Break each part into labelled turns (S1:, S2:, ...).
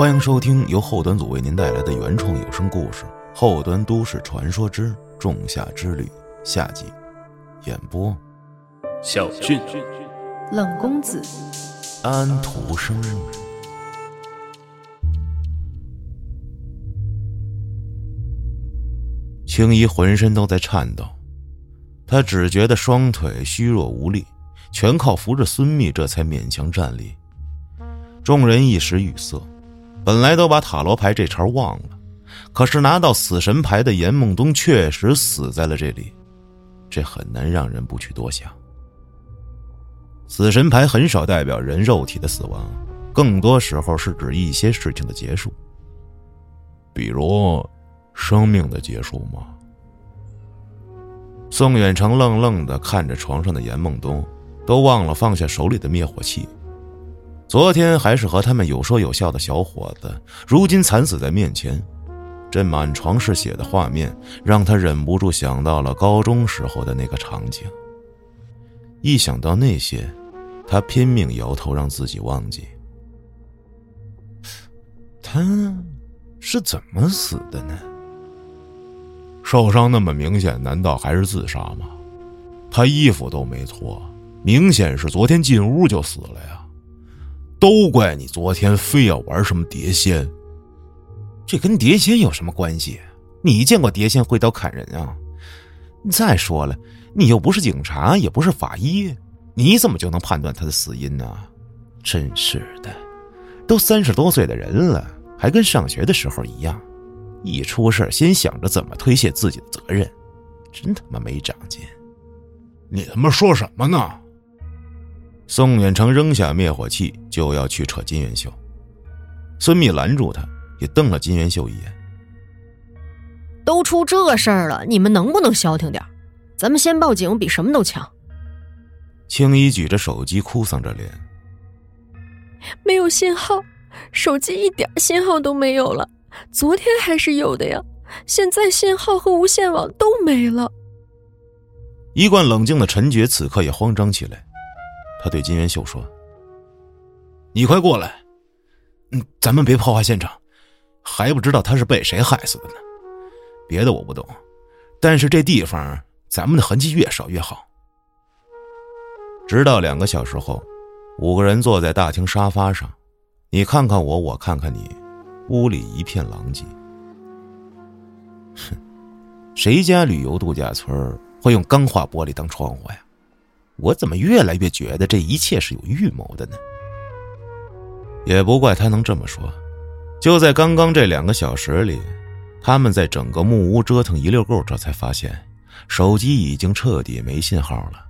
S1: 欢迎收听由后端组为您带来的原创有声故事《后端都市传说之仲夏之旅》下集，演播：
S2: 小俊、
S3: 冷公子、
S1: 安徒生。青衣浑身都在颤抖，他只觉得双腿虚弱无力，全靠扶着孙密，这才勉强站立。众人一时语塞，本来都把塔罗牌这茬忘了，可是拿到死神牌的严梦东确实死在了这里，这很难让人不去多想。死神牌很少代表人肉体的死亡，更多时候是指一些事情的结束，比如。生命的结束吗？宋远成愣愣的看着床上的严梦东，都忘了放下手里的灭火器。昨天还是和他们有说有笑的小伙子，如今惨死在面前，这满床是血的画面让他忍不住想到了高中时候的那个场景。一想到那些，他拼命摇头让自己忘记。他是怎么死的呢？受伤那么明显，难道还是自杀吗？他衣服都没脱，明显是昨天进屋就死了呀！都怪你昨天非要玩什么碟仙，
S4: 这跟碟仙有什么关系？你见过碟仙挥刀砍人啊？再说了，你又不是警察，也不是法医，你怎么就能判断他的死因呢？真是的，都三十多岁的人了，还跟上学的时候一样。一出事先想着怎么推卸自己的责任，真他妈没长进！
S1: 你他妈说什么呢？宋远成扔下灭火器就要去扯金元秀，孙密拦住他，也瞪了金元秀一眼。
S3: 都出这事儿了，你们能不能消停点？咱们先报警比什么都强。
S1: 青衣举着手机哭丧着脸，
S5: 没有信号，手机一点信号都没有了。昨天还是有的呀，现在信号和无线网都没了。
S1: 一贯冷静的陈觉此刻也慌张起来，他对金元秀说：“
S4: 你快过来，嗯，咱们别破坏现场，还不知道他是被谁害死的呢。别的我不懂，但是这地方咱们的痕迹越少越好。”
S1: 直到两个小时后，五个人坐在大厅沙发上，你看看我，我看看你。屋里一片狼藉。
S4: 哼，谁家旅游度假村会用钢化玻璃当窗户呀？我怎么越来越觉得这一切是有预谋的呢？
S1: 也不怪他能这么说。就在刚刚这两个小时里，他们在整个木屋折腾一溜够，这才发现手机已经彻底没信号了，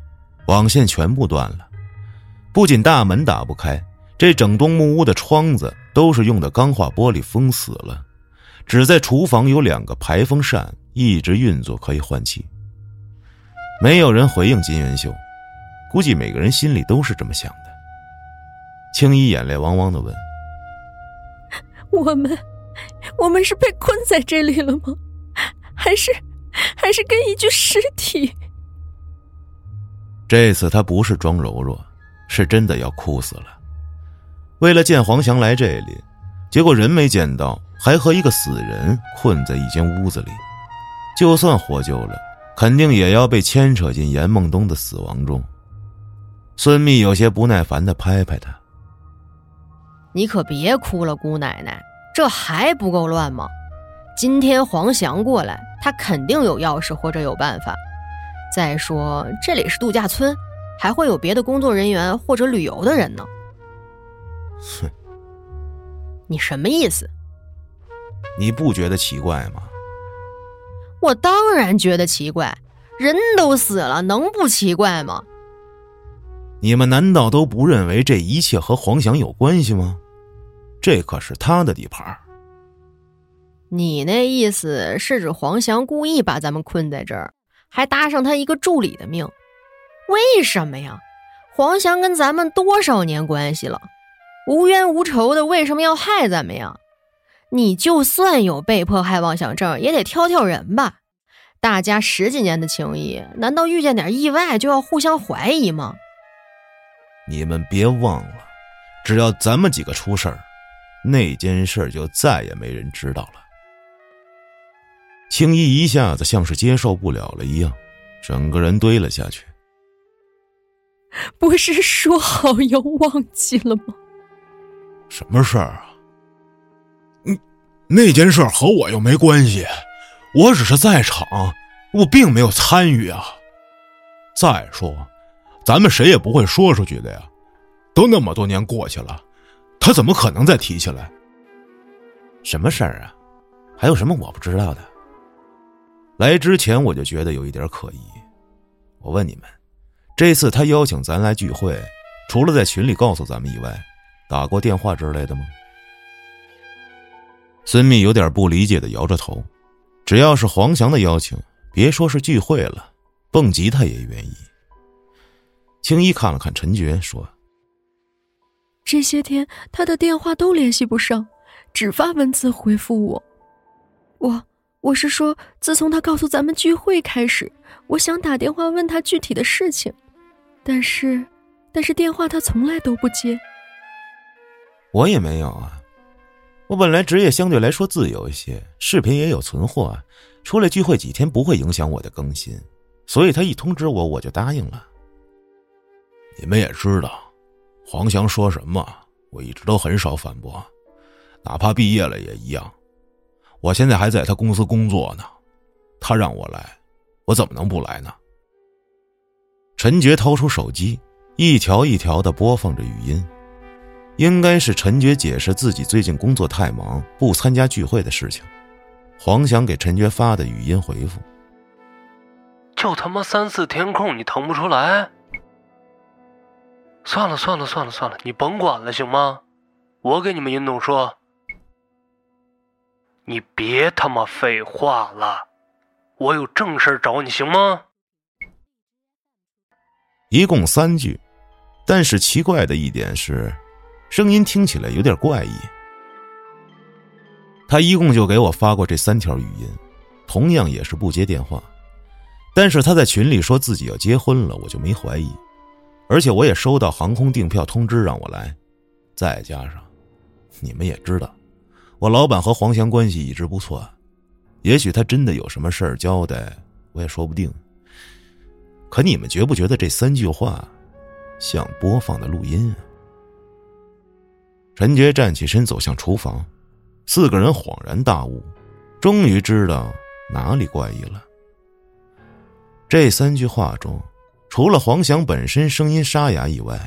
S1: 网线全部断了，不仅大门打不开。这整栋木屋的窗子都是用的钢化玻璃封死了，只在厨房有两个排风扇一直运作，可以换气。没有人回应金元秀，估计每个人心里都是这么想的。青衣眼泪汪汪的问：“
S5: 我们，我们是被困在这里了吗？还是，还是跟一具尸体？”
S1: 这次他不是装柔弱，是真的要哭死了。为了见黄翔来这里，结果人没见到，还和一个死人困在一间屋子里。就算获救了，肯定也要被牵扯进严梦东的死亡中。孙密有些不耐烦的拍拍他：“
S3: 你可别哭了，姑奶奶，这还不够乱吗？今天黄翔过来，他肯定有钥匙或者有办法。再说这里是度假村，还会有别的工作人员或者旅游的人呢。”
S1: 哼，
S3: 你什么意思？
S1: 你不觉得奇怪吗？
S3: 我当然觉得奇怪，人都死了，能不奇怪吗？
S1: 你们难道都不认为这一切和黄翔有关系吗？这可是他的地盘。
S3: 你那意思是指黄翔故意把咱们困在这儿，还搭上他一个助理的命？为什么呀？黄翔跟咱们多少年关系了？无冤无仇的，为什么要害咱们呀？你就算有被迫害妄想症，也得挑挑人吧。大家十几年的情谊，难道遇见点意外就要互相怀疑吗？
S1: 你们别忘了，只要咱们几个出事儿，那件事就再也没人知道了。青衣一下子像是接受不了了一样，整个人堆了下去。
S5: 不是说好要忘记了吗？
S4: 什么事儿啊？嗯，那件事和我又没关系，我只是在场，我并没有参与啊。再说，咱们谁也不会说出去的呀。都那么多年过去了，他怎么可能再提起来？
S1: 什么事儿啊？还有什么我不知道的？来之前我就觉得有一点可疑。我问你们，这次他邀请咱来聚会，除了在群里告诉咱们以外，打过电话之类的吗？孙密有点不理解的摇着头。只要是黄翔的邀请，别说是聚会了，蹦极他也愿意。青衣看了看陈觉，说：“
S5: 这些天他的电话都联系不上，只发文字回复我。我。”我是说，自从他告诉咱们聚会开始，我想打电话问他具体的事情，但是，但是电话他从来都不接。
S1: 我也没有啊，我本来职业相对来说自由一些，视频也有存货，出来聚会几天不会影响我的更新，所以他一通知我，我就答应了。
S4: 你们也知道，黄翔说什么，我一直都很少反驳，哪怕毕业了也一样。我现在还在他公司工作呢，他让我来，我怎么能不来呢？
S1: 陈觉掏出手机，一条一条的播放着语音，应该是陈觉解释自己最近工作太忙，不参加聚会的事情。黄翔给陈觉发的语音回复：“
S2: 就他妈三四天空，你腾不出来？算了算了算了算了，你甭管了，行吗？我给你们运动说。”你别他妈废话了，我有正事找你，行吗？
S1: 一共三句，但是奇怪的一点是，声音听起来有点怪异。他一共就给我发过这三条语音，同样也是不接电话。但是他在群里说自己要结婚了，我就没怀疑。而且我也收到航空订票通知让我来，再加上，你们也知道。我老板和黄翔关系一直不错，也许他真的有什么事儿交代，我也说不定。可你们觉不觉得这三句话像播放的录音啊？陈杰站起身走向厨房，四个人恍然大悟，终于知道哪里怪异了。这三句话中，除了黄翔本身声音沙哑以外，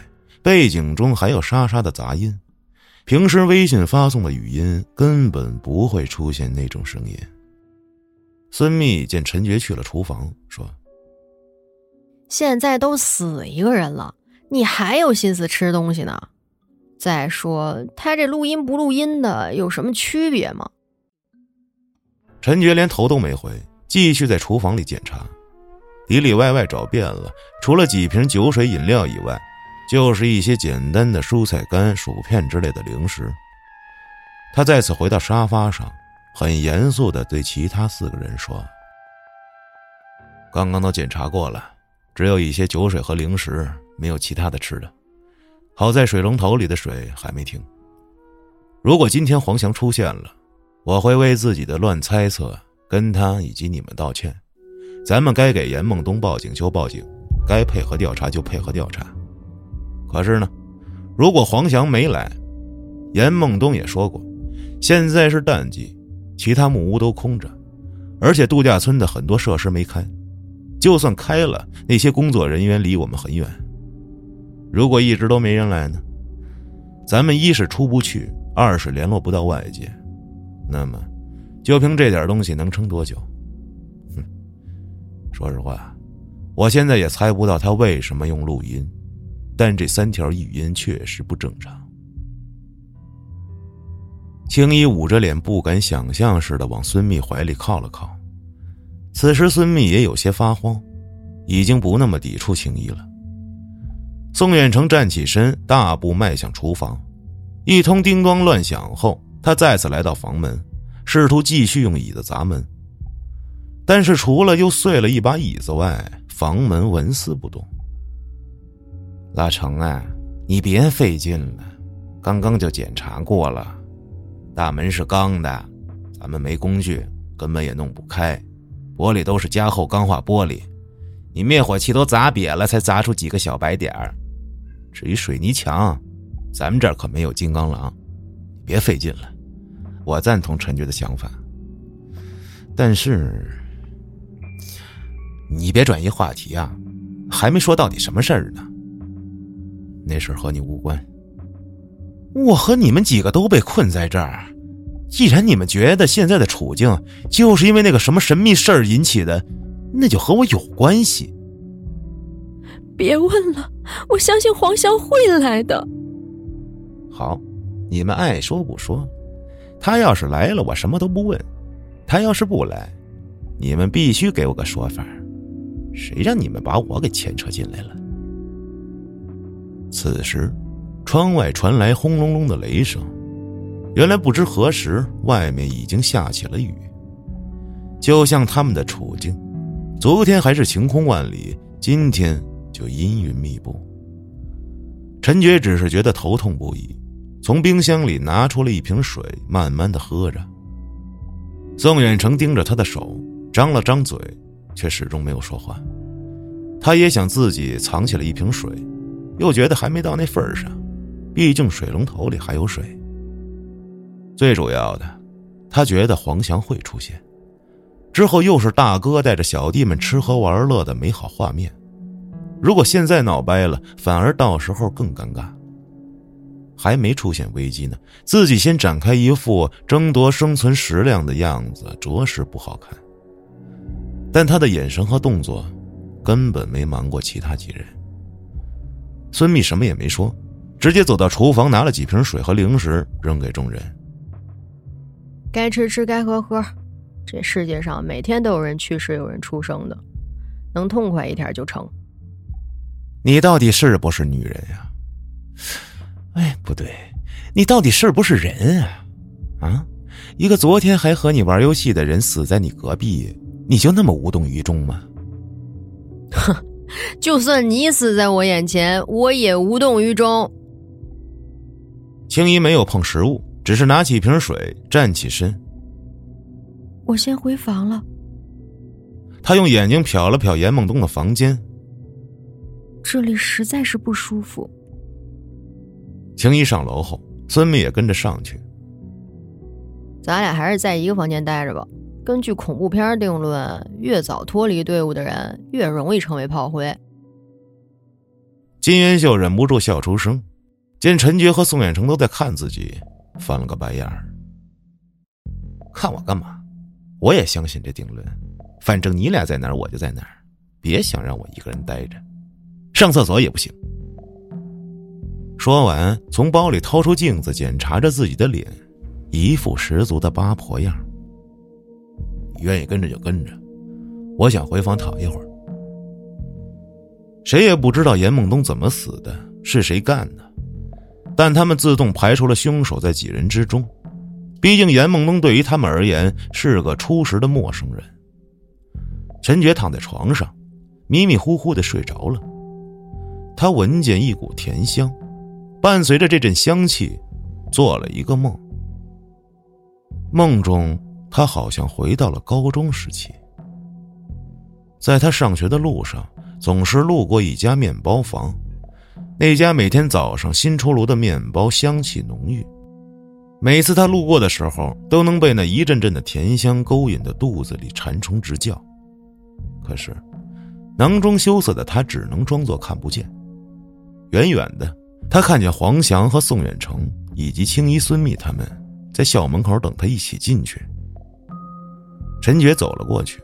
S1: 背景中还有沙沙的杂音。平时微信发送的语音根本不会出现那种声音。孙密见陈觉去了厨房，说：“
S3: 现在都死一个人了，你还有心思吃东西呢？再说他这录音不录音的有什么区别吗？”
S1: 陈觉连头都没回，继续在厨房里检查，里里外外找遍了，除了几瓶酒水饮料以外。就是一些简单的蔬菜干、薯片之类的零食。他再次回到沙发上，很严肃的对其他四个人说：“刚刚都检查过了，只有一些酒水和零食，没有其他的吃的。好在水龙头里的水还没停。如果今天黄翔出现了，我会为自己的乱猜测跟他以及你们道歉。咱们该给严梦东报警就报警，该配合调查就配合调查。”可是呢，如果黄翔没来，严梦东也说过，现在是淡季，其他木屋都空着，而且度假村的很多设施没开，就算开了，那些工作人员离我们很远。如果一直都没人来呢？咱们一是出不去，二是联络不到外界，那么，就凭这点东西能撑多久？说实话，我现在也猜不到他为什么用录音。但这三条语音确实不正常。青衣捂着脸，不敢想象似的往孙密怀里靠了靠。此时孙密也有些发慌，已经不那么抵触青衣了。宋远成站起身，大步迈向厨房。一通叮咣乱响后，他再次来到房门，试图继续用椅子砸门。但是除了又碎了一把椅子外，房门纹丝不动。
S4: 老程啊，你别费劲了，刚刚就检查过了，
S1: 大门是钢的，咱们没工具，根本也弄不开。玻璃都是加厚钢化玻璃，你灭火器都砸瘪了，才砸出几个小白点儿。至于水泥墙，咱们这儿可没有金刚狼，别费劲了。我赞同陈局的想法，但是你别转移话题啊，还没说到底什么事儿呢。那事儿和你无关。我和你们几个都被困在这儿，既然你们觉得现在的处境就是因为那个什么神秘事儿引起的，那就和我有关系。
S5: 别问了，我相信黄潇会来的。
S1: 好，你们爱说不说。他要是来了，我什么都不问；他要是不来，你们必须给我个说法。谁让你们把我给牵扯进来了？此时。窗外传来轰隆隆的雷声，原来不知何时外面已经下起了雨。就像他们的处境，昨天还是晴空万里，今天就阴云密布。陈觉只是觉得头痛不已，从冰箱里拿出了一瓶水，慢慢的喝着。宋远成盯着他的手，张了张嘴，却始终没有说话。他也想自己藏起了一瓶水，又觉得还没到那份上。毕竟水龙头里还有水。最主要的，他觉得黄翔会出现，之后又是大哥带着小弟们吃喝玩乐的美好画面。如果现在闹掰了，反而到时候更尴尬。还没出现危机呢，自己先展开一副争夺生存食量的样子，着实不好看。但他的眼神和动作，根本没瞒过其他几人。孙密什么也没说。直接走到厨房，拿了几瓶水和零食扔给众人。
S3: 该吃吃，该喝喝。这世界上每天都有人去世，有人出生的，能痛快一点就成。
S1: 你到底是不是女人呀？哎，不对，你到底是不是人啊？啊，一个昨天还和你玩游戏的人死在你隔壁，你就那么无动于衷吗？
S3: 哼，就算你死在我眼前，我也无动于衷。
S1: 青衣没有碰食物，只是拿起一瓶水，站起身。
S5: 我先回房了。
S1: 他用眼睛瞟了瞟严梦东的房间，
S5: 这里实在是不舒服。
S1: 青衣上楼后，孙密也跟着上去。
S3: 咱俩还是在一个房间待着吧。根据恐怖片定论，越早脱离队伍的人，越容易成为炮灰。
S1: 金元秀忍不住笑出声。见陈觉和宋远成都在看自己，翻了个白眼儿。看我干嘛？我也相信这定论。反正你俩在哪儿，我就在哪儿。别想让我一个人待着，上厕所也不行。说完，从包里掏出镜子，检查着自己的脸，一副十足的八婆样。愿意跟着就跟着，我想回房躺一会儿。谁也不知道严梦东怎么死的，是谁干的。但他们自动排除了凶手在几人之中，毕竟严梦东对于他们而言是个初识的陌生人。陈觉躺在床上，迷迷糊糊的睡着了。他闻见一股甜香，伴随着这阵香气，做了一个梦。梦中，他好像回到了高中时期。在他上学的路上，总是路过一家面包房。那家每天早上新出炉的面包香气浓郁，每次他路过的时候，都能被那一阵阵的甜香勾引的肚子里馋虫直叫。可是，囊中羞涩的他只能装作看不见。远远的，他看见黄翔和宋远成以及青衣孙密他们在校门口等他一起进去。陈觉走了过去，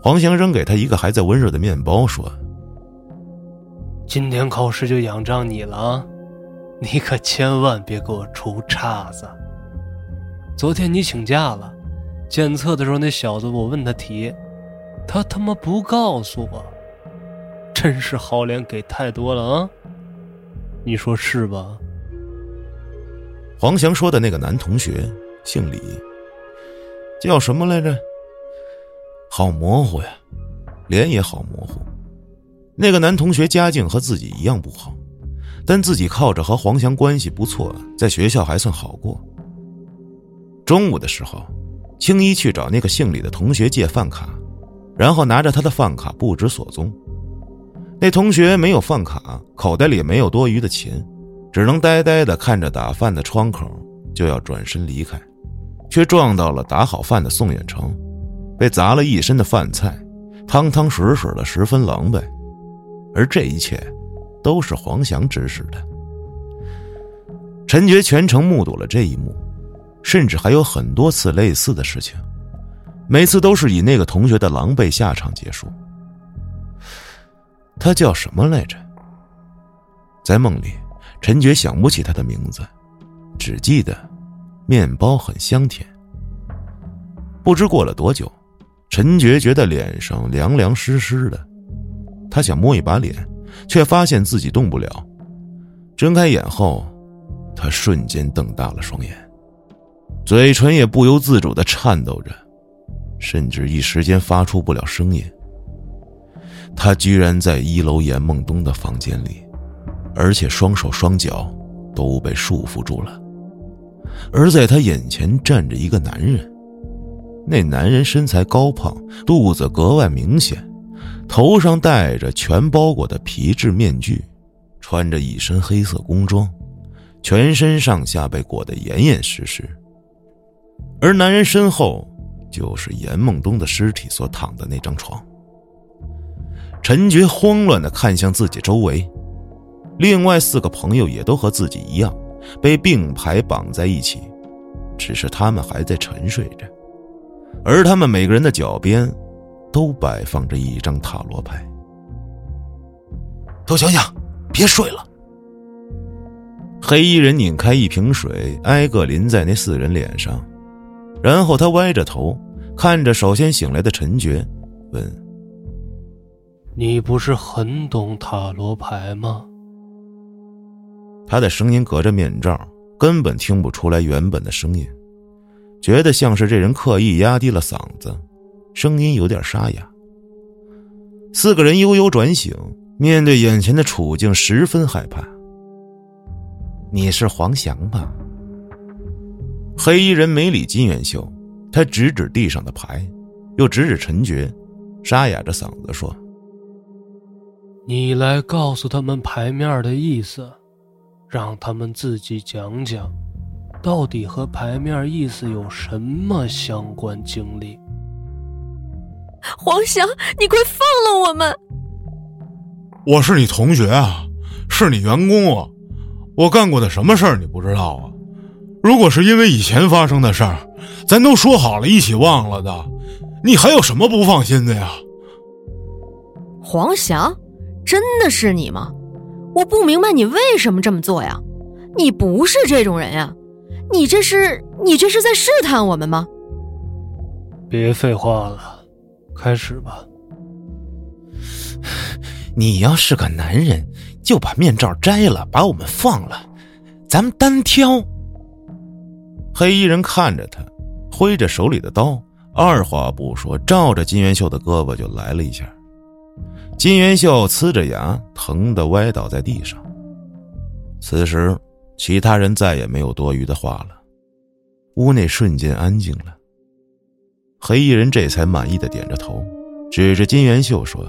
S1: 黄翔扔给他一个还在温热的面包，说。
S2: 今天考试就仰仗你了，你可千万别给我出岔子。昨天你请假了，检测的时候那小子我问他题，他他妈不告诉我，真是好脸给太多了啊！你说是吧？
S1: 黄翔说的那个男同学姓李，叫什么来着？好模糊呀，脸也好模糊。那个男同学家境和自己一样不好，但自己靠着和黄翔关系不错，在学校还算好过。中午的时候，青衣去找那个姓李的同学借饭卡，然后拿着他的饭卡不知所踪。那同学没有饭卡，口袋里没有多余的钱，只能呆呆的看着打饭的窗口，就要转身离开，却撞到了打好饭的宋远成，被砸了一身的饭菜，汤汤水水的，十分狼狈。而这一切，都是黄翔指使的。陈觉全程目睹了这一幕，甚至还有很多次类似的事情，每次都是以那个同学的狼狈下场结束。他叫什么来着？在梦里，陈觉想不起他的名字，只记得面包很香甜。不知过了多久，陈觉觉得脸上凉凉湿湿的，他想摸一把脸，却发现自己动不了。睁开眼后，他瞬间瞪大了双眼，嘴唇也不由自主的颤抖着，甚至一时间发出不了声音。他居然在一楼严梦东的房间里，而且双手双脚都被束缚住了。而在他眼前站着一个男人，那男人身材高胖，肚子格外明显，头上戴着全包裹的皮质面具，穿着一身黑色工装，全身上下被裹得严严实实。而男人身后，就是严梦东的尸体所躺的那张床。陈觉慌乱的看向自己周围，另外四个朋友也都和自己一样，被并排绑在一起，只是他们还在沉睡着，而他们每个人的脚边，都摆放着一张塔罗牌。
S4: 都醒醒，别睡了！
S1: 黑衣人拧开一瓶水，挨个淋在那四人脸上，然后他歪着头看着首先醒来的陈觉，问。
S2: 你不是很懂塔罗牌吗？
S1: 他的声音隔着面罩，根本听不出来原本的声音，觉得像是这人刻意压低了嗓子，声音有点沙哑。四个人悠悠转醒，面对眼前的处境，十分害怕。
S4: 你是黄翔吧？
S1: 黑衣人没理金元秀，他指指地上的牌，又指指陈觉，沙哑着嗓子说。
S2: 你来告诉他们牌面的意思，让他们自己讲讲，到底和牌面意思有什么相关经历？
S5: 黄翔，你快放了我们！
S6: 我是你同学啊，是你员工啊，我干过的什么事儿你不知道啊？如果是因为以前发生的事儿，咱都说好了一起忘了的，你还有什么不放心的呀？
S3: 黄翔。真的是你吗？我不明白你为什么这么做呀！你不是这种人呀！你这是你这是在试探我们吗？
S2: 别废话了，开始吧。
S4: 你要是个男人，就把面罩摘了，把我们放了，咱们单挑。
S1: 黑衣人看着他，挥着手里的刀，二话不说，照着金元秀的胳膊就来了一下。金元秀呲着牙，疼得歪倒在地上。此时，其他人再也没有多余的话了，屋内瞬间安静了。黑衣人这才满意的点着头，指着金元秀说：“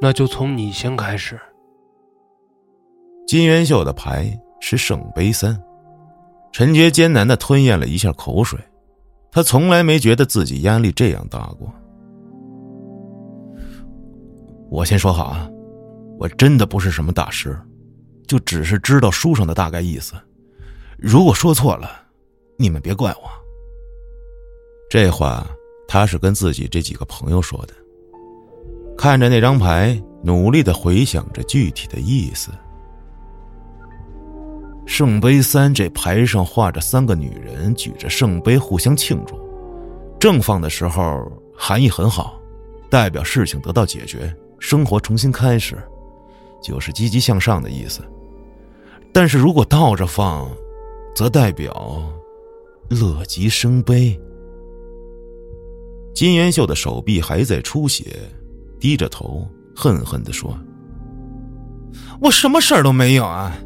S2: 那就从你先开始。”
S1: 金元秀的牌是圣杯三，陈觉艰难的吞咽了一下口水，他从来没觉得自己压力这样大过。
S4: 我先说好啊，我真的不是什么大师，就只是知道书上的大概意思。如果说错了，你们别怪我。
S1: 这话他是跟自己这几个朋友说的。看着那张牌，努力的回想着具体的意思。圣杯三这牌上画着三个女人举着圣杯互相庆祝，正放的时候含义很好，代表事情得到解决。生活重新开始，就是积极向上的意思。但是如果倒着放，则代表乐极生悲。金元秀的手臂还在出血，低着头恨恨的说：“
S4: 我什么事儿都没有啊，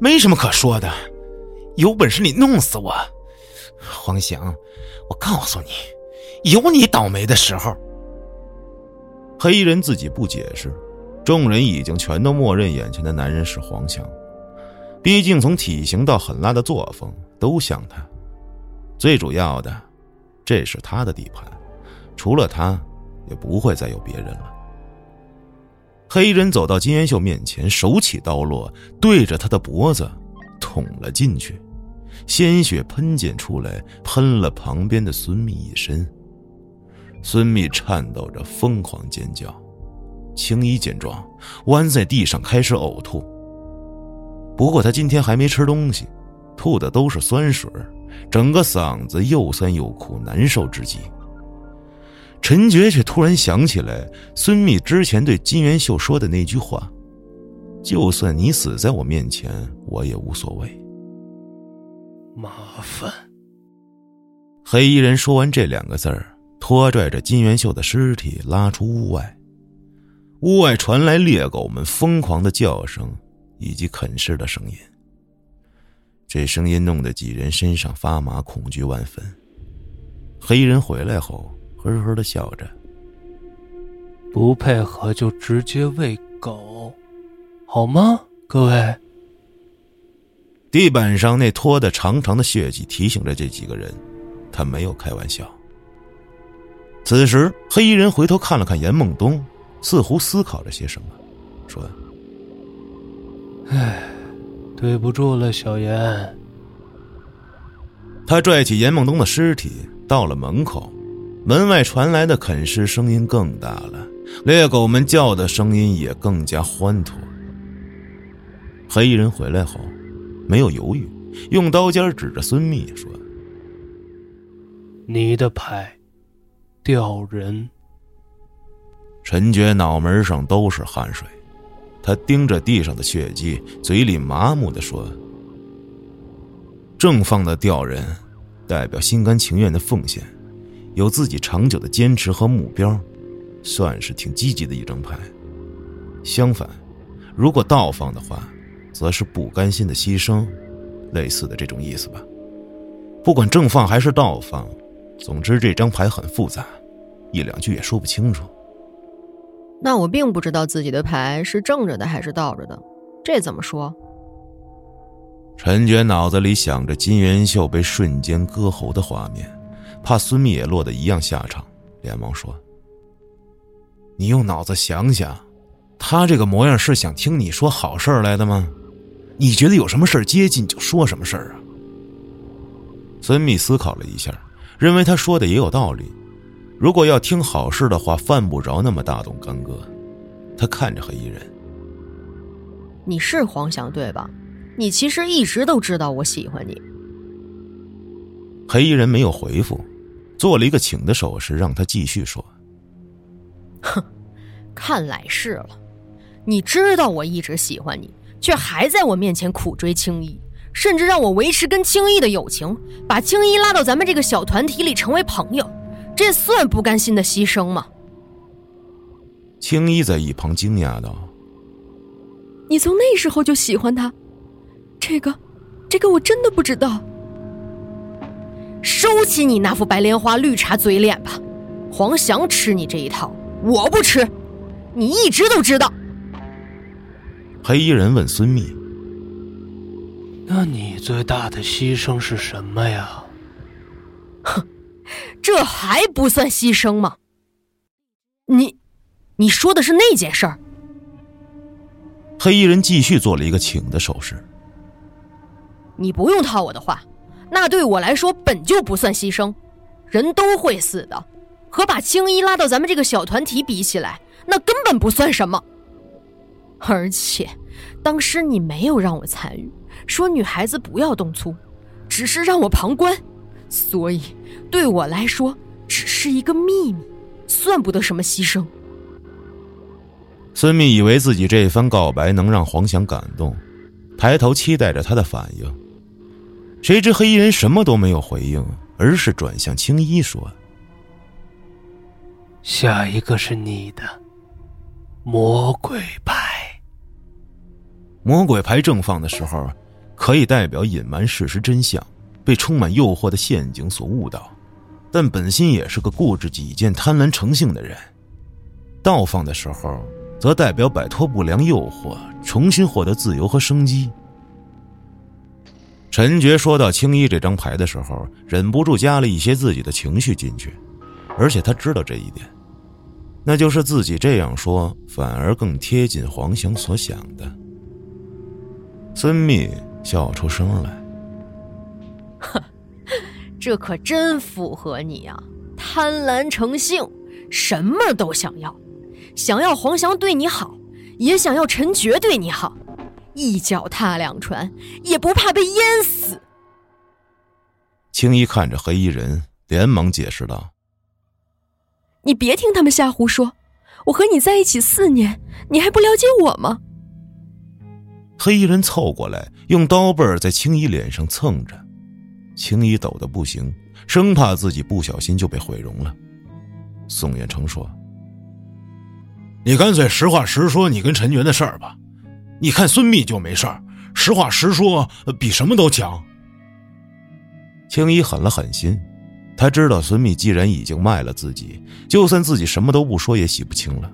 S4: 没什么可说的。有本事你弄死我，黄翔，我告诉你，有你倒霉的时候。
S1: 黑衣人自己不解释，众人已经全都默认眼前的男人是黄翔。毕竟从体型到狠辣的作风都像他。最主要的，这是他的地盘，除了他，也不会再有别人了。黑衣人走到金元秀面前，手起刀落，对着他的脖子捅了进去，鲜血喷溅出来，喷了旁边的孙密一身。孙密颤抖着，疯狂尖叫。青衣见状，弯在地上开始呕吐。不过他今天还没吃东西，吐的都是酸水，整个嗓子又酸又苦，难受至极。陈觉却突然想起来孙密之前对金元秀说的那句话：“就算你死在我面前，我也无所谓。”
S2: 麻烦。
S1: 黑衣人说完这两个字儿。拖拽着金元秀的尸体拉出屋外，屋外传来猎狗们疯狂的叫声以及啃食的声音。这声音弄得几人身上发麻，恐惧万分。黑衣人回来后，呵呵的笑着：“
S2: 不配合就直接喂狗，好吗，各位？”
S1: 地板上那拖的长长的血迹提醒着这几个人，他没有开玩笑。此时，黑衣人回头看了看严梦东，似乎思考着些什么，说：“
S2: 唉，对不住了，小严。”
S1: 他拽起严梦东的尸体，到了门口，门外传来的啃食声音更大了，猎狗们叫的声音也更加欢脱。黑衣人回来后，没有犹豫，用刀尖指着孙密说：“
S2: 你的牌。”吊人。
S1: 陈觉脑门上都是汗水，他盯着地上的血迹，嘴里麻木的说：“正放的吊人，代表心甘情愿的奉献，有自己长久的坚持和目标，算是挺积极的一张牌。相反，如果倒放的话，则是不甘心的牺牲，类似的这种意思吧。不管正放还是倒放。”总之，这张牌很复杂，一两句也说不清楚。
S3: 那我并不知道自己的牌是正着的还是倒着的，这怎么说？
S1: 陈觉脑子里想着金元秀被瞬间割喉的画面，怕孙密也落得一样下场，连忙说：“你用脑子想想，他这个模样是想听你说好事来的吗？你觉得有什么事接近就说什么事啊？”孙密思考了一下。认为他说的也有道理，如果要听好事的话，犯不着那么大动干戈。他看着黑衣人：“
S3: 你是黄翔对吧？你其实一直都知道我喜欢你。”
S1: 黑衣人没有回复，做了一个请的手势，让他继续说：“
S3: 哼，看来是了。你知道我一直喜欢你，却还在我面前苦追青衣。”甚至让我维持跟青衣的友情，把青衣拉到咱们这个小团体里成为朋友，这算不甘心的牺牲吗？
S1: 青衣在一旁惊讶道：“
S5: 你从那时候就喜欢他？这个，这个我真的不知道。
S3: 收起你那副白莲花绿茶嘴脸吧，黄翔吃你这一套，我不吃，你一直都知道。”
S1: 黑衣人问孙密。
S2: 那你最大的牺牲是什么呀？
S3: 哼，这还不算牺牲吗？你，你说的是那件事儿？
S1: 黑衣人继续做了一个请的手势。
S3: 你不用套我的话，那对我来说本就不算牺牲，人都会死的，和把青衣拉到咱们这个小团体比起来，那根本不算什么。而且，当时你没有让我参与。说女孩子不要动粗，只是让我旁观，所以对我来说只是一个秘密，算不得什么牺牲。
S1: 孙密以为自己这番告白能让黄翔感动，抬头期待着他的反应，谁知黑衣人什么都没有回应，而是转向青衣说：“
S2: 下一个是你的魔鬼牌。
S1: 魔鬼牌正放的时候。”可以代表隐瞒事实真相，被充满诱惑的陷阱所误导，但本心也是个固执己见、贪婪成性的人。倒放的时候，则代表摆脱不良诱惑，重新获得自由和生机。陈觉说到青衣这张牌的时候，忍不住加了一些自己的情绪进去，而且他知道这一点，那就是自己这样说反而更贴近黄翔所想的。孙密笑出声来：“，
S7: 这可真符合你啊！贪婪成性，什么都想要，想要黄翔对你好，也想要陈珏对你好。”一脚踏两船，也不怕被淹死。
S1: 青衣看着黑衣人，连忙解释道：“
S3: 你别听他们瞎胡说，我和你在一起四年，你还不了解我吗？”
S1: 黑衣人凑过来，用刀背在青衣脸上蹭着，青衣抖得不行，生怕自己不小心就被毁容了。宋远成说：“
S8: 你干脆实话实说，你跟陈觉的事儿吧。”你看孙密就没事儿，实话实说比什么都强。
S1: 青衣狠了狠心，他知道孙密既然已经卖了自己，就算自己什么都不说也洗不清了。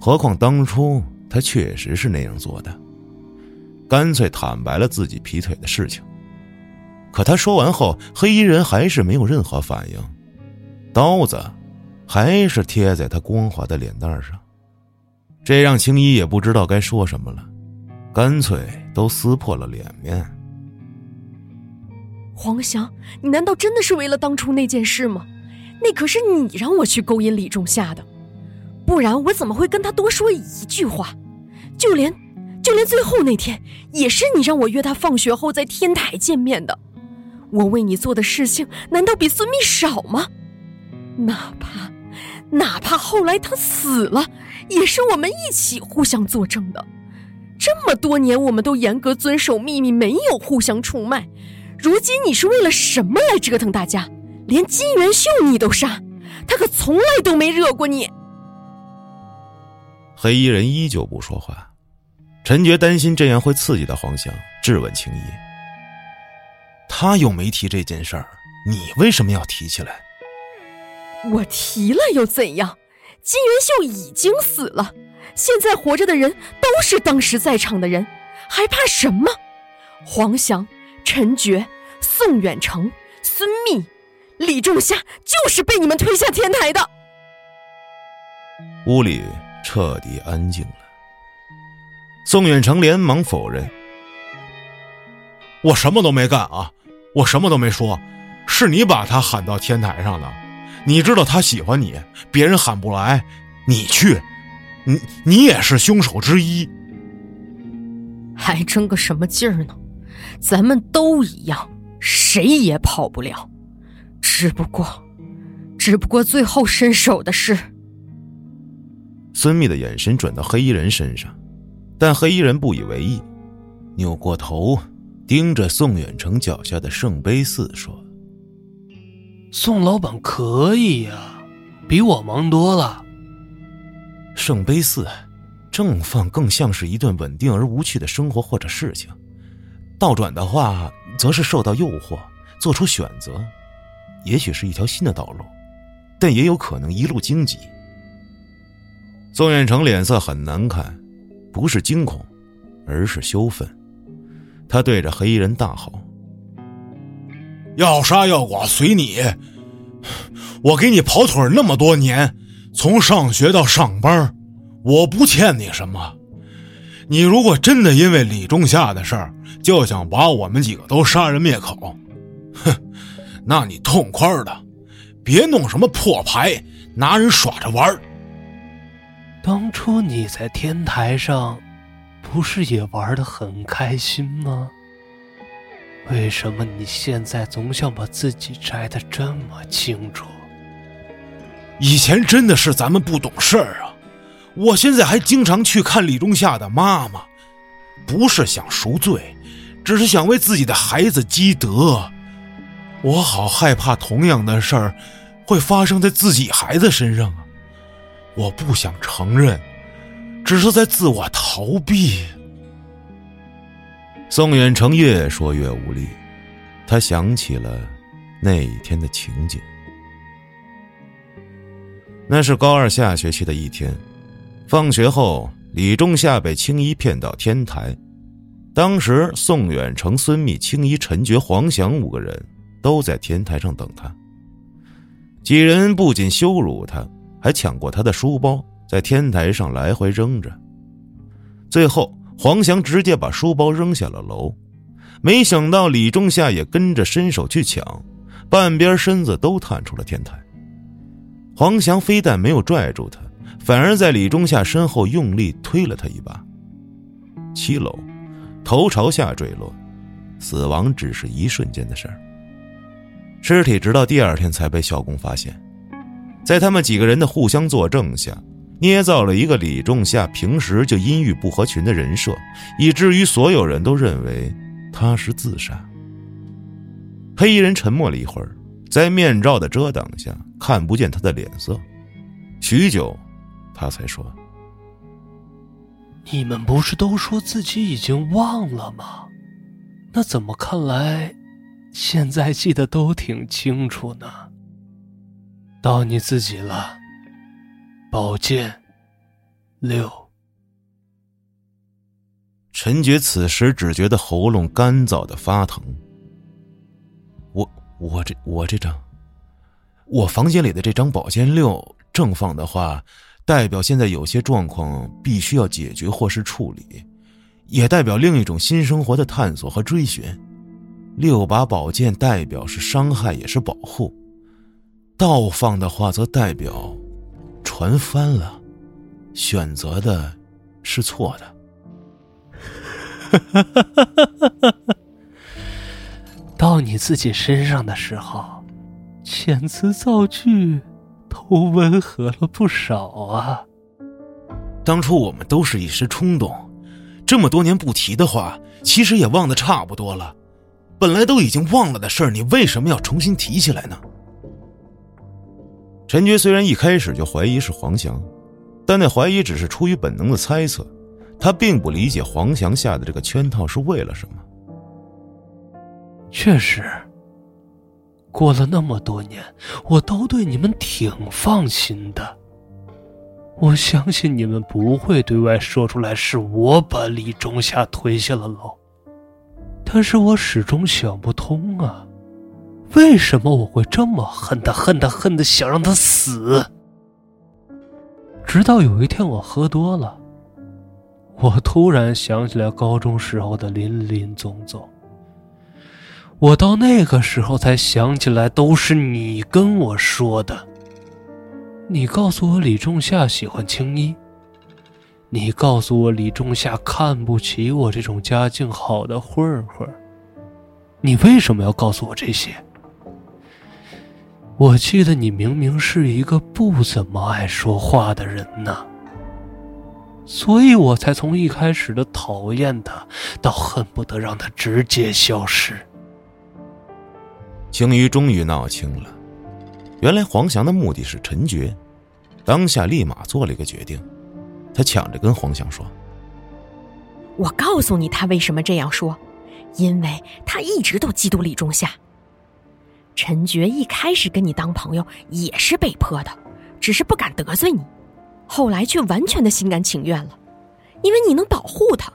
S1: 何况当初他确实是那样做的，干脆坦白了自己劈腿的事情。可他说完后，黑衣人还是没有任何反应，刀子还是贴在他光滑的脸蛋上，这让青衣也不知道该说什么了。干脆都撕破了脸面。
S3: 黄翔，你难道真的是为了当初那件事吗？那可是你让我去勾引李仲夏的，不然我怎么会跟他多说一句话？就连，就连最后那天，也是你让我约他放学后在天台见面的。我为你做的事情，难道比孙密少吗？哪怕，哪怕后来他死了，也是我们一起互相作证的。这么多年，我们都严格遵守秘密，没有互相出卖。如今你是为了什么来折腾大家？连金元秀你都杀，他可从来都没惹过你。
S1: 黑衣人依旧不说话。陈觉担心这样会刺激到黄翔，质问青衣：“
S9: 他又没提这件事儿，你为什么要提起来？”
S3: 我提了又怎样？金元秀已经死了。现在活着的人都是当时在场的人，还怕什么？黄翔、陈觉、宋远成、孙密、李仲夏，就是被你们推下天台的。
S1: 屋里彻底安静了。宋远成连忙否认：“
S8: 我什么都没干啊，我什么都没说，是你把他喊到天台上的。你知道他喜欢你，别人喊不来，你去。”你你也是凶手之一，
S7: 还争个什么劲儿呢？咱们都一样，谁也跑不了。只不过，只不过最后伸手的是……
S1: 孙密的眼神转到黑衣人身上，但黑衣人不以为意，扭过头盯着宋远成脚下的圣杯四说：“
S2: 宋老板可以呀，比我忙多了。”
S1: 圣杯四，正放更像是一段稳定而无趣的生活或者事情；倒转的话，则是受到诱惑，做出选择，也许是一条新的道路，但也有可能一路荆棘。宋远成脸色很难看，不是惊恐，而是羞愤。他对着黑衣人大吼：“
S8: 要杀要剐随你！我给你跑腿那么多年。”从上学到上班，我不欠你什么。你如果真的因为李仲夏的事儿就想把我们几个都杀人灭口，哼，那你痛快的，别弄什么破牌，拿人耍着玩。
S2: 当初你在天台上，不是也玩的很开心吗？为什么你现在总想把自己摘得这么清楚？
S8: 以前真的是咱们不懂事儿啊！我现在还经常去看李仲夏的妈妈，不是想赎罪，只是想为自己的孩子积德。我好害怕同样的事儿会发生在自己孩子身上啊！我不想承认，只是在自我逃避。
S1: 宋远成越说越无力，他想起了那一天的情景。那是高二下学期的一天，放学后，李仲夏被青衣骗到天台。当时，宋远成、孙密、青衣、陈觉、黄翔五个人都在天台上等他。几人不仅羞辱他，还抢过他的书包，在天台上来回扔着。最后，黄翔直接把书包扔下了楼。没想到李仲夏也跟着伸手去抢，半边身子都探出了天台。黄翔非但没有拽住他，反而在李仲夏身后用力推了他一把。七楼，头朝下坠落，死亡只是一瞬间的事儿。尸体直到第二天才被校工发现，在他们几个人的互相作证下，捏造了一个李仲夏平时就阴郁不合群的人设，以至于所有人都认为。他是自杀。黑衣人沉默了一会儿，在面罩的遮挡下看不见他的脸色。许久，他才说：“
S2: 你们不是都说自己已经忘了吗？那怎么看来，现在记得都挺清楚呢？到你自己了，宝剑六。”
S1: 陈觉此时只觉得喉咙干燥的发疼。我我这我这张，我房间里的这张宝剑六正放的话，代表现在有些状况必须要解决或是处理，也代表另一种新生活的探索和追寻。六把宝剑代表是伤害也是保护，倒放的话则代表船翻了，选择的是错的。
S2: 到你自己身上的时候，遣词造句都温和了不少啊。
S1: 当初我们都是一时冲动，这么多年不提的话，其实也忘得差不多了。本来都已经忘了的事儿，你为什么要重新提起来呢？陈觉虽然一开始就怀疑是黄翔，但那怀疑只是出于本能的猜测。他并不理解黄翔下的这个圈套是为了什么。
S2: 确实，过了那么多年，我都对你们挺放心的。我相信你们不会对外说出来是我把李仲夏推下了楼。但是我始终想不通啊，为什么我会这么恨他，恨他，恨的想让他死？直到有一天我喝多了。我突然想起来高中时候的林林总总。我到那个时候才想起来，都是你跟我说的。你告诉我李仲夏喜欢青衣，你告诉我李仲夏看不起我这种家境好的混混。你为什么要告诉我这些？我记得你明明是一个不怎么爱说话的人呢。所以我才从一开始的讨厌他，到恨不得让他直接消失。
S1: 青鱼终于闹清了，原来黄翔的目的是陈觉，当下立马做了一个决定，他抢着跟黄翔说：“
S3: 我告诉你，他为什么这样说，因为他一直都嫉妒李仲夏。陈觉一开始跟你当朋友也是被迫的，只是不敢得罪你。”后来却完全的心甘情愿了，因为你能保护他，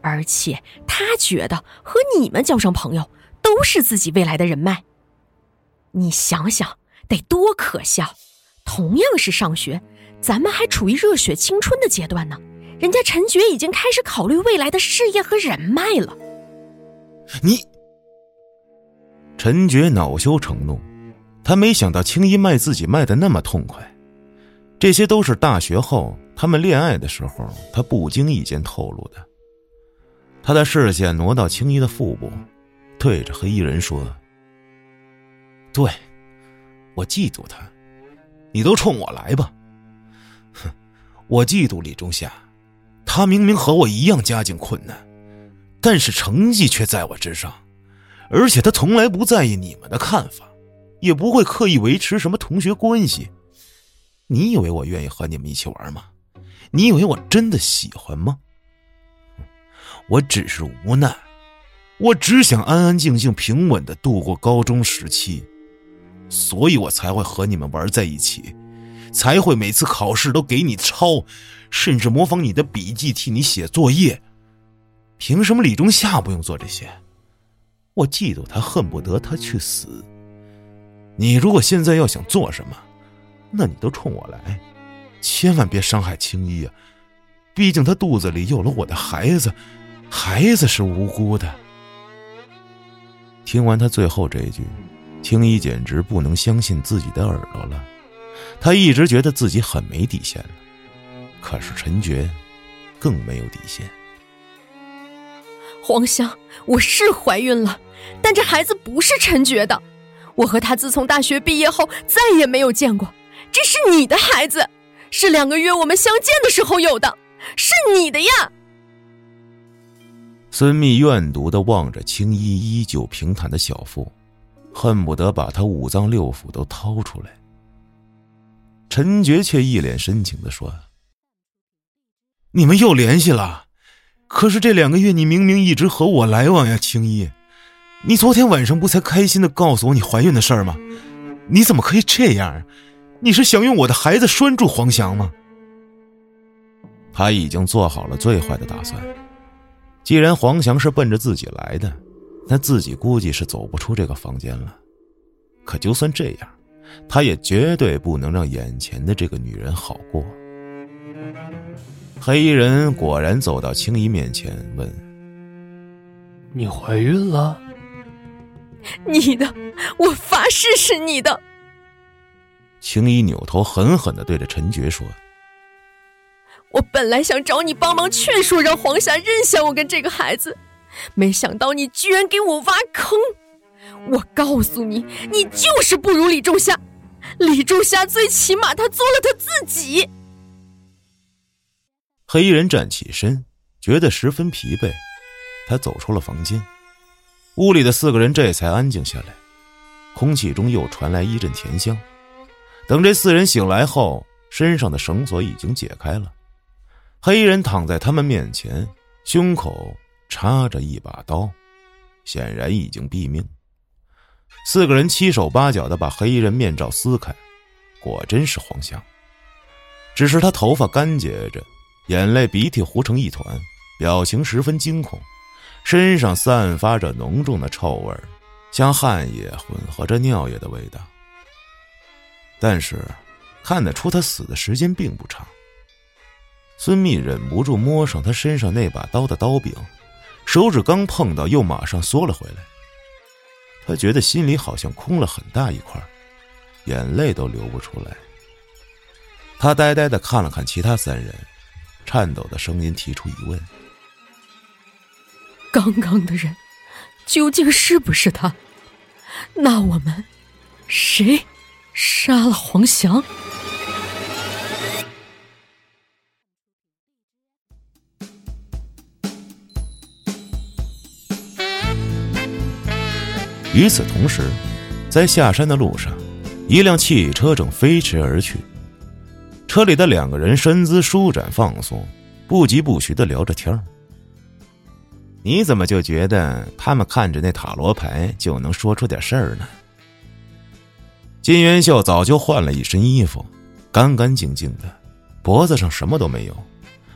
S3: 而且他觉得和你们交上朋友都是自己未来的人脉。你想想，得多可笑！同样是上学，咱们还处于热血青春的阶段呢，人家陈觉已经开始考虑未来的事业和人脉了。
S1: 你，陈觉恼羞成怒，他没想到青衣卖自己卖的那么痛快。这些都是大学后他们恋爱的时候，他不经意间透露的。他的视线挪到青衣的腹部，对着黑衣人说：“对，我嫉妒他，你都冲我来吧。哼，我嫉妒李仲夏，他明明和我一样家境困难，但是成绩却在我之上，而且他从来不在意你们的看法，也不会刻意维持什么同学关系。”你以为我愿意和你们一起玩吗？你以为我真的喜欢吗？我只是无奈，我只想安安静静、平稳的度过高中时期，所以我才会和你们玩在一起，才会每次考试都给你抄，甚至模仿你的笔记替你写作业。凭什么李仲夏不用做这些？我嫉妒他，恨不得他去死。你如果现在要想做什么，那你都冲我来，千万别伤害青衣啊！毕竟他肚子里有了我的孩子，孩子是无辜的。听完他最后这一句，青衣简直不能相信自己的耳朵了。他一直觉得自己很没底线了，可是陈觉更没有底线。
S5: 黄香，我是怀孕了，但这孩子不是陈觉的。我和他自从大学毕业后再也没有见过。这是你的孩子，是两个月我们相见的时候有的，是你的呀。
S1: 孙密怨毒的望着青衣依旧平坦的小腹，恨不得把他五脏六腑都掏出来。陈觉却一脸深情的说：“你们又联系了。”可是这两个月，你明明一直和我来往呀，青衣。你昨天晚上不才开心的告诉我你怀孕的事儿吗？你怎么可以这样？你是想用我的孩子拴住黄翔吗？他已经做好了最坏的打算。既然黄翔是奔着自己来的，那自己估计是走不出这个房间了。可就算这样，他也绝对不能让眼前的这个女人好过。黑衣人果然走到青衣面前，问：“
S2: 你怀孕了？
S5: 你的，我发誓是你的。”
S1: 青衣扭头狠狠的对着陈觉说：“
S5: 我本来想找你帮忙劝说，让黄霞认下我跟这个孩子，没想到你居然给我挖坑。我告诉你，你就是不如李仲夏。李仲夏最起码他做了他自己。”
S1: 黑衣人站起身，觉得十分疲惫，他走出了房间。屋里的四个人这才安静下来，空气中又传来一阵甜香。等这四人醒来后，身上的绳索已经解开了。黑衣人躺在他们面前，胸口插着一把刀，显然已经毙命。四个人七手八脚的把黑衣人面罩撕开，果真是黄香，只是他头发干结着。眼泪鼻涕糊成一团，表情十分惊恐，身上散发着浓重的臭味像汗液混合着尿液的味道。但是，看得出他死的时间并不长。孙密忍不住摸上他身上那把刀的刀柄，手指刚碰到，又马上缩了回来。他觉得心里好像空了很大一块，眼泪都流不出来。他呆呆的看了看其他三人。颤抖的声音提出疑问：“
S5: 刚刚的人究竟是不是他？那我们谁杀了黄翔？”
S1: 与此同时，在下山的路上，一辆汽车正飞驰而去。车里的两个人身姿舒展放松，不疾不徐的聊着天你怎么就觉得他们看着那塔罗牌就能说出点事儿呢？金元秀早就换了一身衣服，干干净净的，脖子上什么都没有，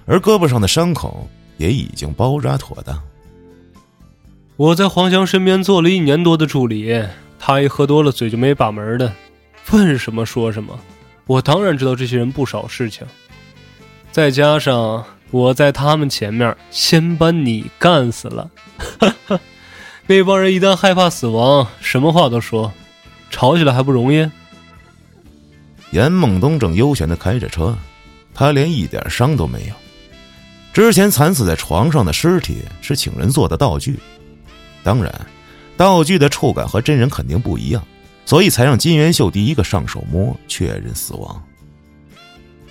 S1: 而胳膊上的伤口也已经包扎妥当。
S2: 我在黄翔身边做了一年多的助理，他一喝多了嘴就没把门的，问什么说什么。我当然知道这些人不少事情，再加上我在他们前面先把你干死了，那帮人一旦害怕死亡，什么话都说，吵起来还不容易？
S1: 严孟东正悠闲的开着车，他连一点伤都没有。之前惨死在床上的尸体是请人做的道具，当然，道具的触感和真人肯定不一样。所以才让金元秀第一个上手摸确认死亡。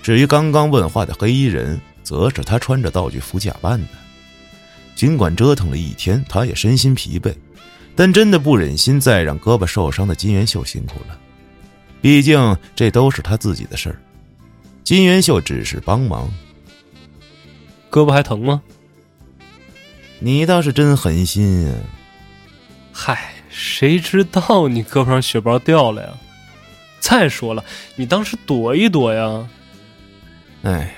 S1: 至于刚刚问话的黑衣人，则是他穿着道具服假扮的。尽管折腾了一天，他也身心疲惫，但真的不忍心再让胳膊受伤的金元秀辛苦了。毕竟这都是他自己的事儿，金元秀只是帮忙。
S2: 胳膊还疼吗？
S1: 你倒是真狠心，
S2: 嗨，谁知道你胳膊上血包掉了呀？再说了，你当时躲一躲呀。
S1: 哎，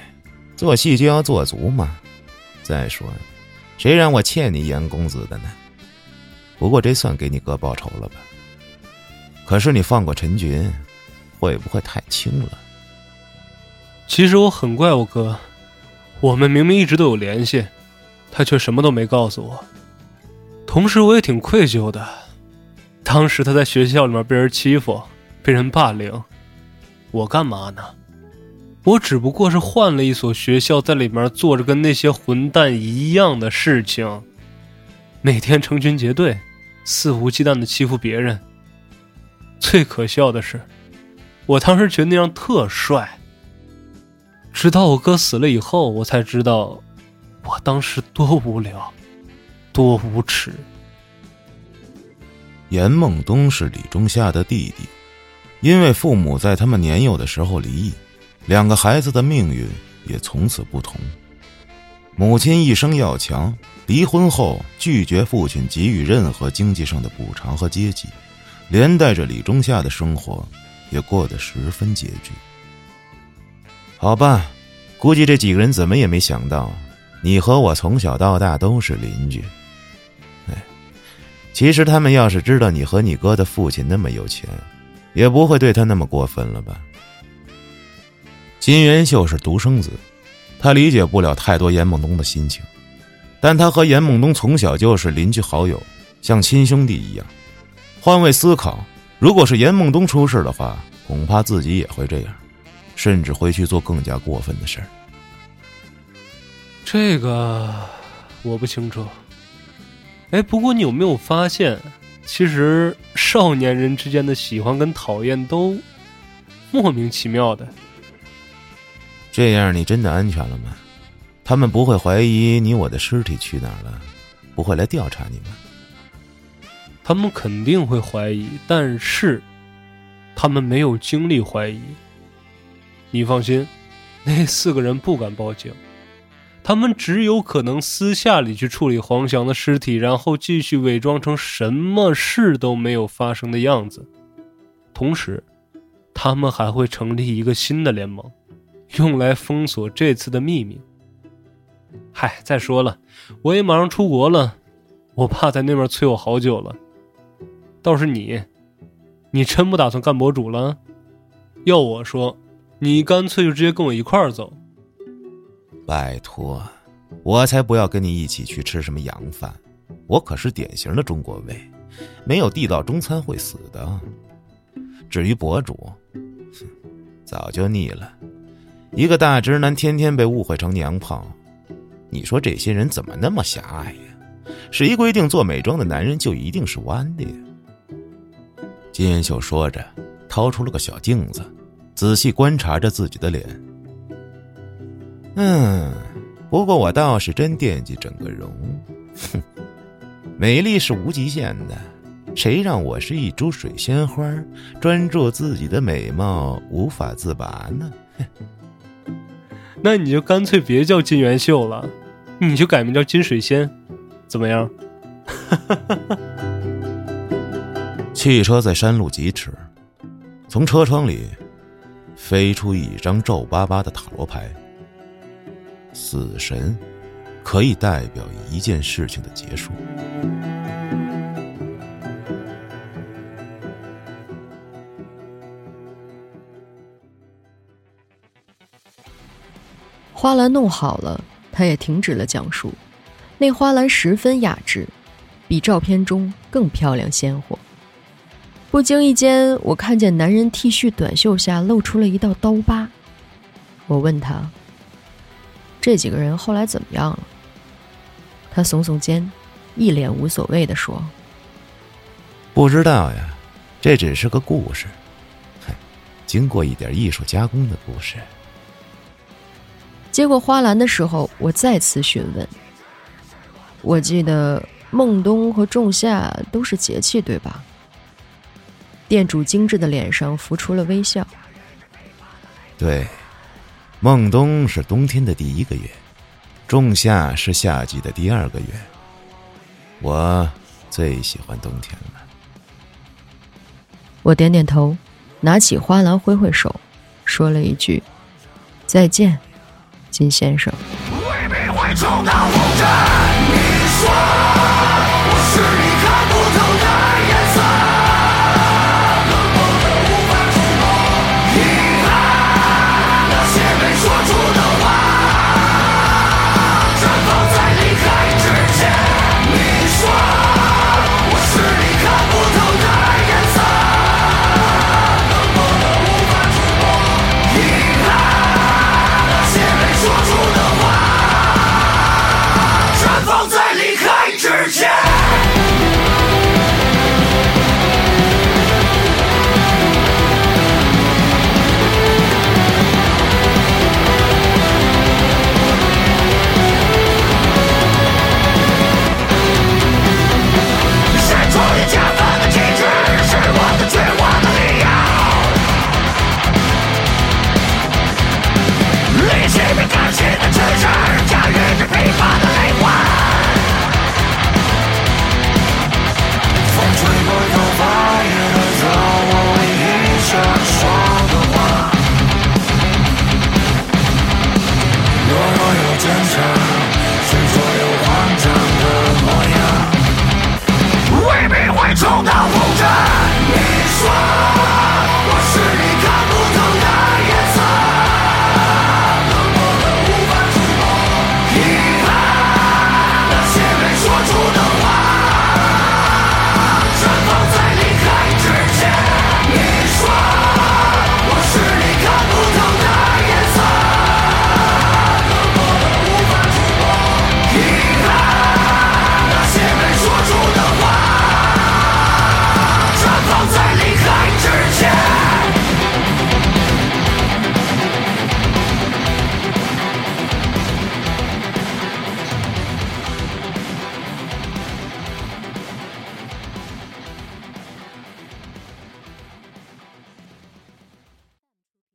S1: 做戏就要做足嘛。再说，谁让我欠你严公子的呢？不过这算给你哥报仇了吧？可是你放过陈群，会不会太轻了？
S2: 其实我很怪我哥，我们明明一直都有联系，他却什么都没告诉我。同时，我也挺愧疚的。当时他在学校里面被人欺负，被人霸凌，我干嘛呢？我只不过是换了一所学校，在里面做着跟那些混蛋一样的事情，每天成群结队，肆无忌惮的欺负别人。最可笑的是，我当时觉得那样特帅。直到我哥死了以后，我才知道，我当时多无聊。多无耻！
S1: 严孟东是李仲夏的弟弟，因为父母在他们年幼的时候离异，两个孩子的命运也从此不同。母亲一生要强，离婚后拒绝父亲给予任何经济上的补偿和接济，连带着李仲夏的生活也过得十分拮据。好吧，估计这几个人怎么也没想到，你和我从小到大都是邻居。其实他们要是知道你和你哥的父亲那么有钱，也不会对他那么过分了吧？金元秀是独生子，他理解不了太多严孟东的心情，但他和严孟东从小就是邻居好友，像亲兄弟一样。换位思考，如果是严孟东出事的话，恐怕自己也会这样，甚至会去做更加过分的事儿。
S2: 这个我不清楚。哎，不过你有没有发现，其实少年人之间的喜欢跟讨厌都莫名其妙的。
S1: 这样你真的安全了吗？他们不会怀疑你我的尸体去哪儿了，不会来调查你们？
S2: 他们肯定会怀疑，但是他们没有精力怀疑。你放心，那四个人不敢报警。他们只有可能私下里去处理黄翔的尸体，然后继续伪装成什么事都没有发生的样子。同时，他们还会成立一个新的联盟，用来封锁这次的秘密。嗨，再说了，我也马上出国了，我爸在那边催我好久了。倒是你，你真不打算干博主了？要我说，你干脆就直接跟我一块儿走。
S1: 拜托，我才不要跟你一起去吃什么洋饭，我可是典型的中国胃，没有地道中餐会死的。至于博主，早就腻了，一个大直男天天被误会成娘炮，你说这些人怎么那么狭隘呀？谁规定做美妆的男人就一定是弯的呀？金元秀说着，掏出了个小镜子，仔细观察着自己的脸。嗯，不过我倒是真惦记整个容。哼，美丽是无极限的，谁让我是一株水仙花，专注自己的美貌，无法自拔呢？
S2: 那你就干脆别叫金元秀了，你就改名叫金水仙，怎么样？
S1: 汽车在山路疾驰，从车窗里飞出一张皱巴巴的塔罗牌。死神，可以代表一件事情的结束。
S5: 花篮弄好了，他也停止了讲述。那花篮十分雅致，比照片中更漂亮鲜活。不经意间，我看见男人 T 恤短袖下露出了一道刀疤。我问他。这几个人后来怎么样了？他耸耸肩，一脸无所谓的说：“
S1: 不知道呀，这只是个故事，哼，经过一点艺术加工的故事。”
S5: 接过花篮的时候，我再次询问：“我记得孟冬和仲夏都是节气，对吧？”店主精致的脸上浮出了微笑：“
S1: 对。”孟冬是冬天的第一个月，仲夏是夏季的第二个月。我最喜欢冬天了。
S5: 我点点头，拿起花篮挥挥手，说了一句：“再见，金先生。”未必会冲到你说。